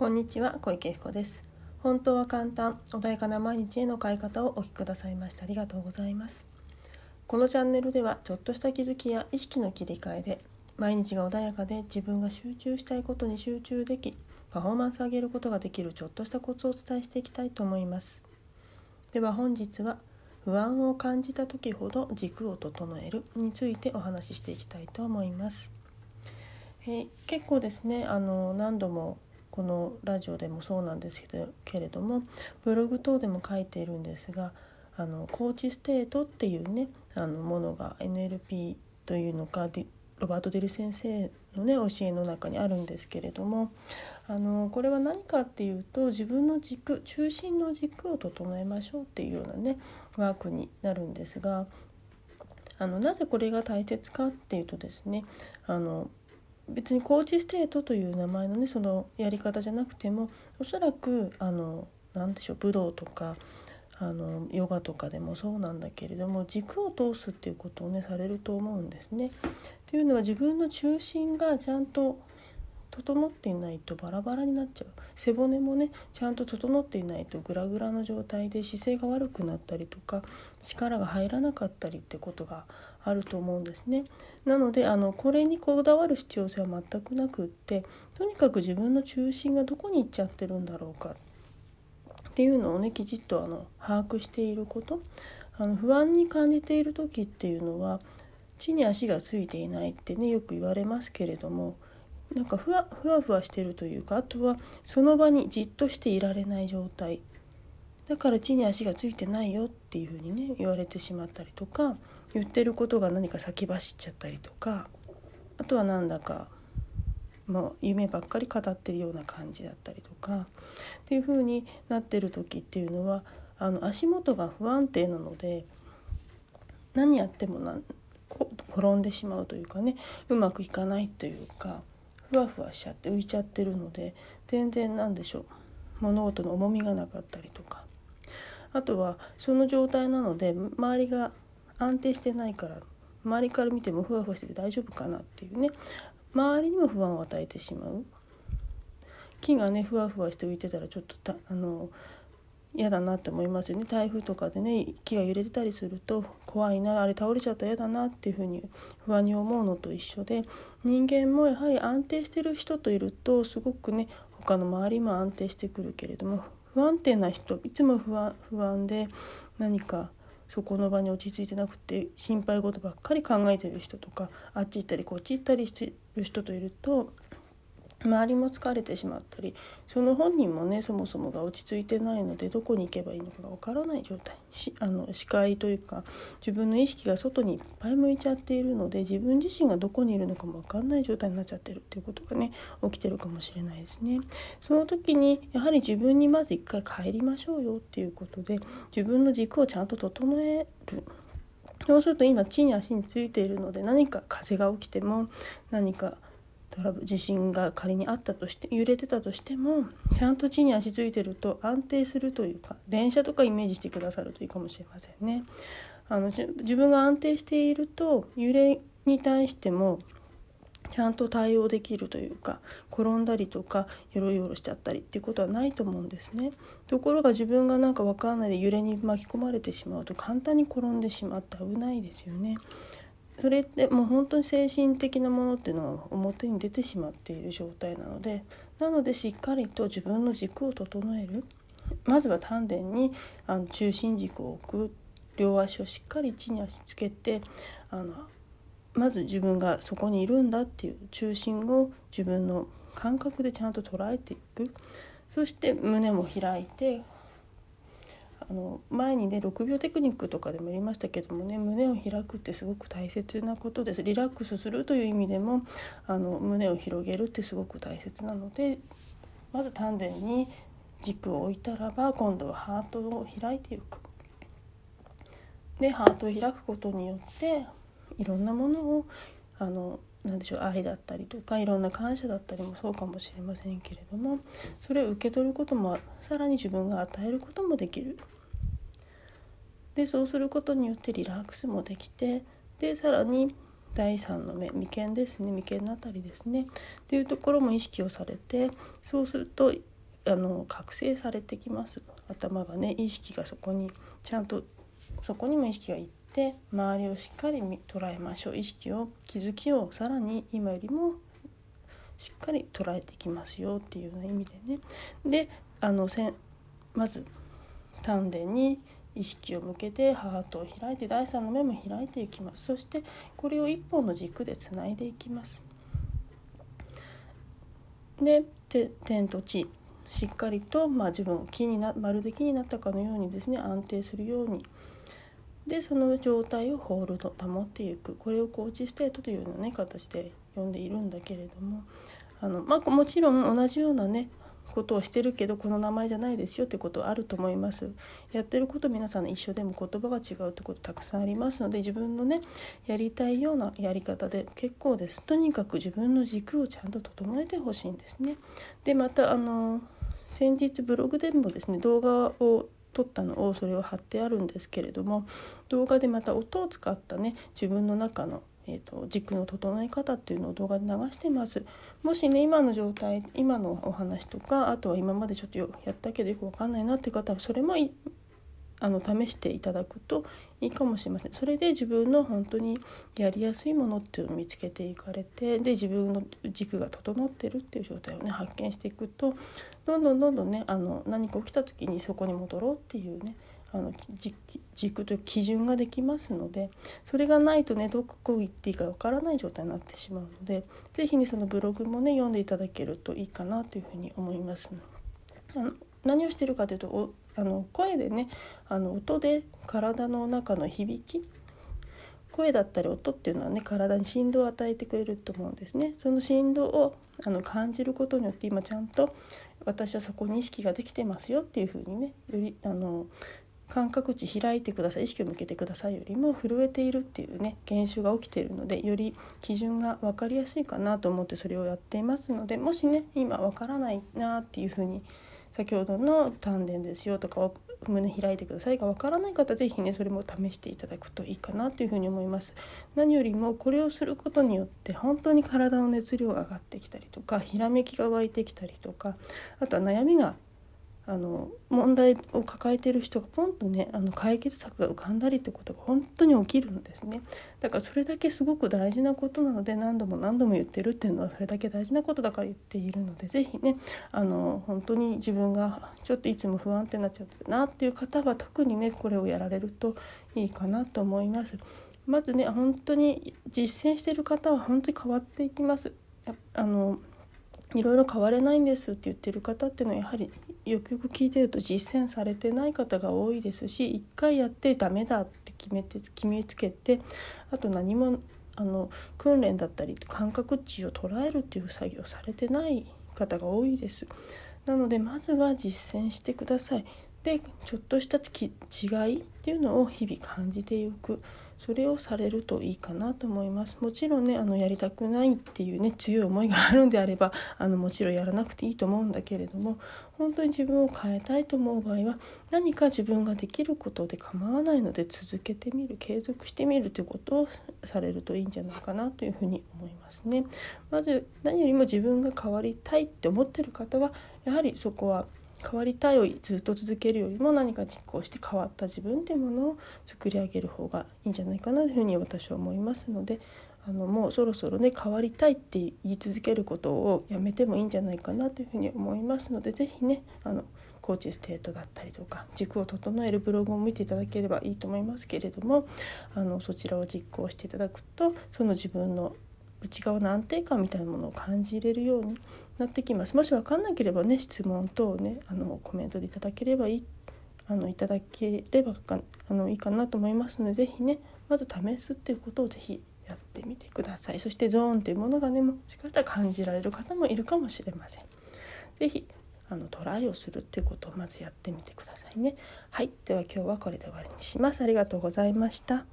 こんにちは小池彦です。本当は簡単穏やかな毎日への変え方をお聞きくださいましてありがとうございます。このチャンネルではちょっとした気づきや意識の切り替えで毎日が穏やかで自分が集中したいことに集中できパフォーマンスを上げることができるちょっとしたコツをお伝えしていきたいと思います。では本日は不安を感じた時ほど軸を整えるについてお話ししていきたいと思います。えー、結構ですねあの何度もこのラジオでもそうなんですけれどもブログ等でも書いているんですがあのコーチステートっていうねあのものが NLP というのかロバート・デル先生のね教えの中にあるんですけれどもあのこれは何かっていうと自分の軸中心の軸を整えましょうっていうようなねワークになるんですがあのなぜこれが大切かっていうとですねあの別にコーチステートという名前のねそのやり方じゃなくてもおそらくあの何でしょう武道とかあのヨガとかでもそうなんだけれども軸を通すっていうことをねされると思うんですね。っていうのは自分の中心がちゃんと整っていないとバラバラになっちゃう。背骨もねちゃんと整っていないとグラグラの状態で姿勢が悪くなったりとか力が入らなかったりってことがあると思うんですね。なのであのこれにこだわる必要性は全くなくってとにかく自分の中心がどこに行っちゃってるんだろうか。っていうのをねきちっとあの把握していること。あの不安に感じている時っていうのは地に足がついていないってねよく言われますけれどもなんかふわふわふわしてるというかあとはその場にじっとしていられない状態。だから地に足がついてないよっていうふうにね言われてしまったりとか言ってることが何か先走っちゃったりとかあとはなんだか、まあ、夢ばっかり語ってるような感じだったりとかっていうふうになってる時っていうのはあの足元が不安定なので何やってもな転んでしまうというかねうまくいかないというかふわふわしちゃって浮いちゃってるので全然何でしょう。物事の重みがなかったりとか。あとはその状態なので周りが安定してないから周りから見てもふわふわしてて大丈夫かなっていうね。周りにも不安を与えてしまう。木がねふわふわして浮いてたらちょっとたあの嫌だなって思いますよね。台風とかでね木が揺れてたりすると怖いなあれ倒れちゃったら嫌だなっていうふうに不安に思うのと一緒で人間もやはり安定してる人といるとすごくね他の周りも安定してくるけれども不安定な人いつも不安不安で何かそこの場に落ち着いてなくて心配事ばっかり考えてる人とかあっち行ったりこっち行ったりしてる人といると周りも疲れてしまったりその本人もねそもそもが落ち着いてないのでどこに行けばいいのかがわからない状態しあの視界というか自分の意識が外にいっぱい向いちゃっているので自分自身がどこにいるのかも分かんない状態になっちゃってるっていうことがね起きてるかもしれないですね。その時にやはり自分にまず一回帰りましょうよっていうことで自分の軸をちゃんと整える。そうすると今地に足についているので何か風が起きても何かトラブ地震が仮にあったとして揺れてたとしてもちゃんと地に足ついてると安定するというか電車とかイメージしてくださるといいかもしれませんね。あの自分が安定していると揺れに対してもちゃんと対応できるというか転んだりとかよろよろしちゃったりっていうことはないと思うんですね。ところが自分がなんか分かんないで揺れに巻き込まれてしまうと簡単に転んでしまって危ないですよね。それってもう本当に精神的なものっていうのは表に出てしまっている状態なのでなのでしっかりと自分の軸を整える。まずは丹田にあの中心軸を置く。両足をしっかり地に足つけてあのまず自分がそこにいるんだっていう中心を自分の感覚でちゃんと捉えていく。そして胸も開いてあの前にね6秒テクニックとかでも言いましたけどもね胸を開くってすごく大切なことですリラックスするという意味でもあの胸を広げるってすごく大切なのでまず丹田に軸を置いたらば今度はハートを開いていく。でハートを開くことによっていろんなものをあの何でしょう愛だったりとかいろんな感謝だったりもそうかもしれませんけれどもそれを受け取ることもさらに自分が与えることもできるでそうすることによってリラックスもできてでさらに第3の目眉間ですね。眉間の辺りですね。っていうところも意識をされてそうするとあの覚醒されてきます。頭がね意識がそこにちゃんとそこにも意識がいって周りをしっかり捉えましょう。意識を気づきをさらに今よりもしっかり捉えていきますよ。っていうような意味でね。であのせまず丹田に意識を向けてハートを開いて第三の目も開いていきます。そしてこれを一本の軸でつないでいきます。で天と地。しっかりと、まあ、自分木になまるで木になったかのようにですね安定するように。でその状態をホールド保っていく。これをコーチステートというような、ね、形で呼んでいるんだけれども。あの、まあ、もちろん同じようなねことをしてるけどこの名前じゃないですよってことあると思います。やってること皆さん一緒でも言葉が違うってことたくさんありますので自分のねやりたいようなやり方で結構です。とにかく自分の軸をちゃんと整えてほしいんですね。でまたあの先日ブログでもですね動画を撮ったのをそれを貼ってあるんですけれども動画でまた音を使ったね自分の中のえーと、軸の整え方っていうのを動画で流してます。もしね今の状態今のお話とかあとは今までちょっとやったけどよく分かんないなって方はそれもあの試していただくといいかもしれませんそれで自分の本当にやりやすいものっていうのを見つけていかれてで自分の軸が整ってるっていう状態をね発見していくとどんどんどんどんねあの何か起きた時にそこに戻ろうっていうねあの軸という基準ができますのでそれがないとねどこ行っていいかわからない状態になってしまうので是非ねそのブログもね読んでいただけるといいかなというふうに思います。あの何をしてるかというとおあの声でねあの音で体の中の響き声だったり音っていうのはね体に振動を与えてくれると思うんですねその振動をあの感じることによって今ちゃんと私はそこに意識ができてますよっていうふうにねよりあの感覚値開いてください意識を向けてください。よりも震えているっていうね現象が起きているのでより基準が分かりやすいかなと思ってそれをやっていますのでもしね今分からないなっていうふうに先ほどの丹田ですよとか胸開いてくださいが分からない方是非ねそれも試していただくといいかなというふうに思います。何よりもこれをすることによって本当に体の熱量が上がってきたりとかひらめきが湧いてきたりとかあとは悩みがあの問題を抱えてる人がポンとねあの解決策が浮かんだりってことが本当に起きるんですねだからそれだけすごく大事なことなので何度も何度も言ってるっていうのはそれだけ大事なことだから言っているので是非ねあの本当に自分がちょっといつも不安定になっちゃってるなっていう方は特にねこれをやられるといいかなと思います。まずね本当に実践してる方は本当に変わっていきます。あのいろいろ変われないんですって言ってる方っていうのはやはりよくよく聞いてると実践されてない方が多いですし一回やってダメだって決めて決めつけてあと何もあの訓練だったり感覚値を捉えるっていう作業されてない方が多いです。なのでまずは実践してください。でちょっとした違いっていうのを日々感じていく。それをされるといいかなと思いますもちろんねあのやりたくないっていうね強い思いがあるんであればあのもちろんやらなくていいと思うんだけれども本当に自分を変えたいと思う場合は何か自分ができることで構わないので続けてみる継続してみるということをされるといいんじゃないかなというふうに思いますね。まず何よりも自分が変わりたいって思ってる方はやはりそこは変わりたいをずっと続けるよりも何か実行して変わった自分っていうものを作り上げる方がいいんじゃないかなというふうに私は思いますのであのもうそろそろね変わりたいって言い続けることをやめてもいいんじゃないかなというふうに思いますので是非ねあのコーチステートだったりとか軸を整えるブログを見ていただければいいと思いますけれどもあのそちらを実行していただくとその自分の内側の安定感みたいなものを感じれるようになってきます。もし分かんなければね質問等ねあのコメントでいただければいい。あのいただければかあのいいかなと思いますので是非ねまず試すっていうことを是非やってみてください。そしてゾーンというものがねもしかしたら感じられる方もいるかもしれません。是非あのトライをするっていうことをまずやってみてくださいね。はい。では今日はこれで終わりにします。ありがとうございました。